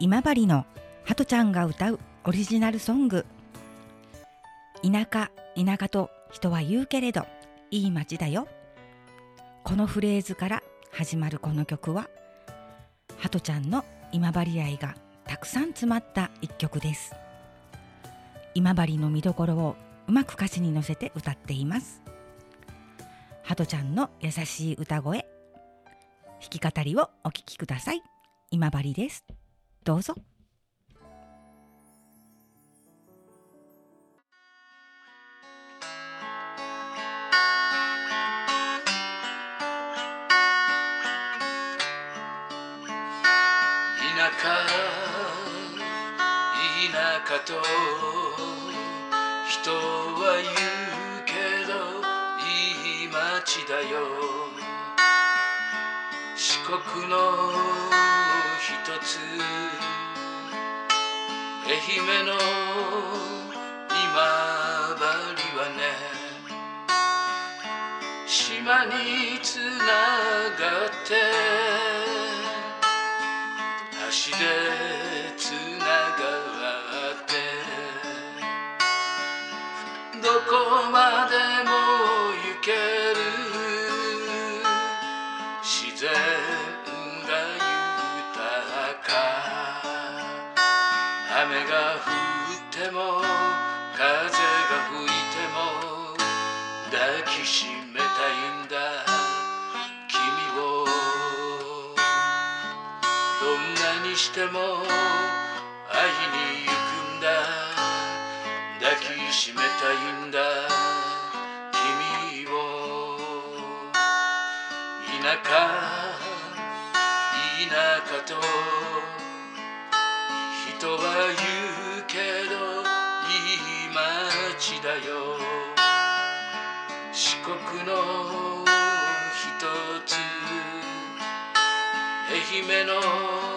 今治のハトちゃんが歌うオリジナルソング。田舎田舎と人は言うけれどいい街だよ。このフレーズから始まるこの曲はハトちゃんの今治愛がたくさん詰まった一曲です。今治の見どころをうまく歌詞に乗せて歌っています。ハトちゃんの優しい歌声弾き語りをお聴きください。今治です。どうぞ。田舎田舎と人は言うけどいい街だよ四国のつ。愛媛の今治はね島につながって橋でつながってどこまでもきしめたいんだ。君をどんなにしても会いに行くんだ。抱きしめたいんだ。四国の一つ愛媛の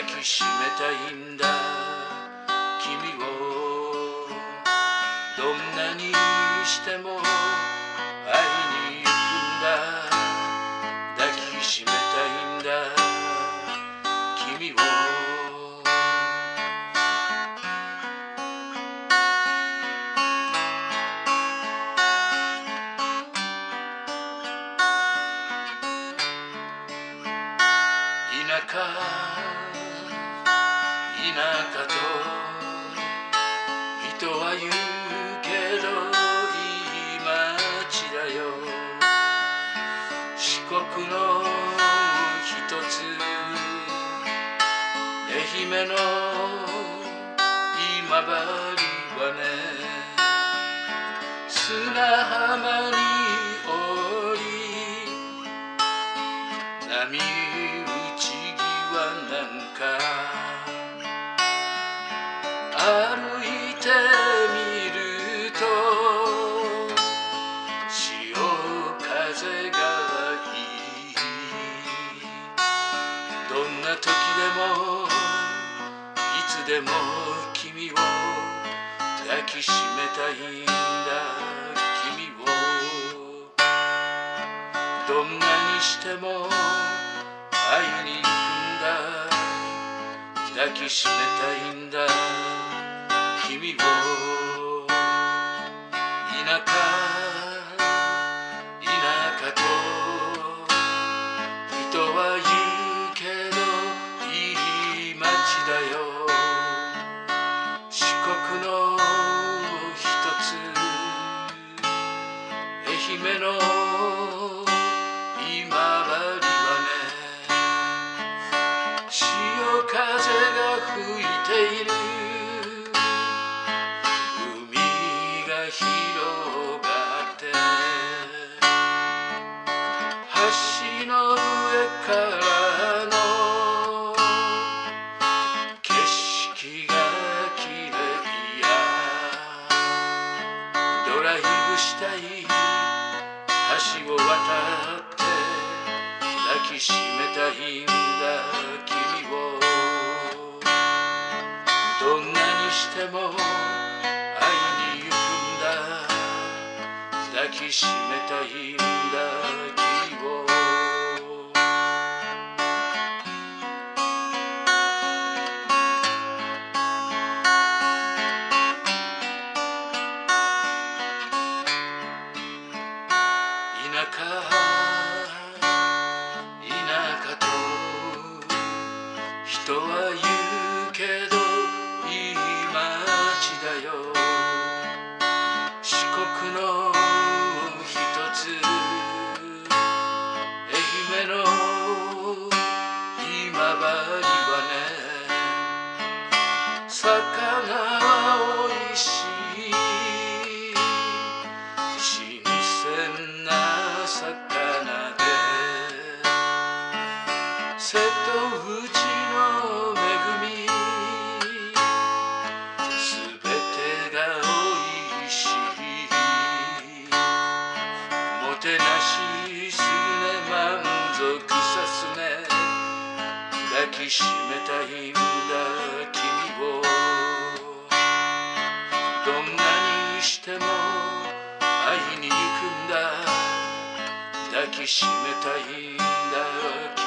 抱きしめたいんだ。君をどんなにしても国の一つ。愛媛の今治はね砂浜に降り波でも君を抱きしめたいんだ君をどんなにしても会いに行くんだ抱きしめたいんだ君をからの景色が綺麗やドライブしたい橋を渡って抱きしめたいんだ君をどんなにしても会いに行くんだ抱きしめたい。人はきしめたいんだ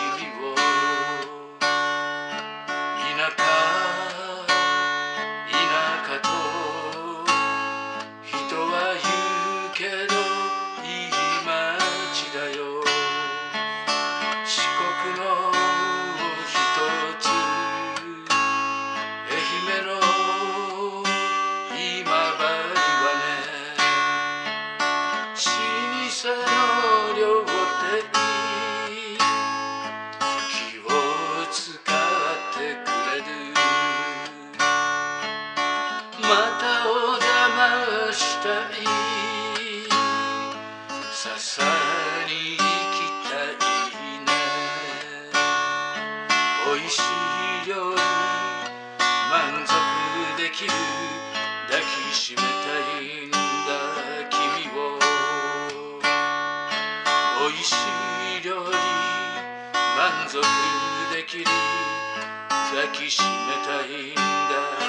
したい笹に行きたいねおいしい料理満足できる抱きしめたいんだ君をおいしい料理満足できる抱きしめたいんだ